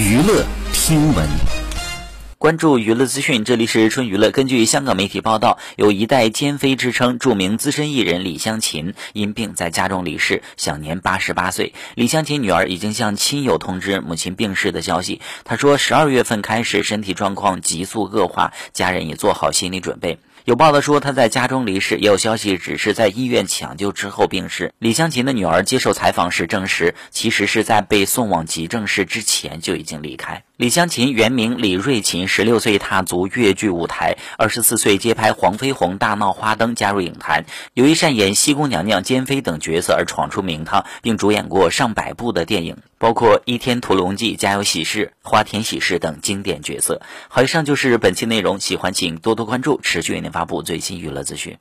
娱乐听闻。关注娱乐资讯，这里是春娱乐。根据香港媒体报道，有一代奸妃之称，著名资深艺人李香琴因病在家中离世，享年八十八岁。李香琴女儿已经向亲友通知母亲病逝的消息。她说，十二月份开始身体状况急速恶化，家人也做好心理准备。有报道说他在家中离世，也有消息只是在医院抢救之后病逝。李香琴的女儿接受采访时证实，其实是在被送往急症室之前就已经离开。李香琴原名李瑞琴，十六岁踏足越剧舞台，二十四岁接拍《黄飞鸿大闹花灯》，加入影坛。由于擅演西宫娘娘、奸妃等角色而闯出名堂，并主演过上百部的电影，包括《倚天屠龙记》《家有喜事》《花田喜事》等经典角色。好，以上就是本期内容，喜欢请多多关注，持续为您发布最新娱乐资讯。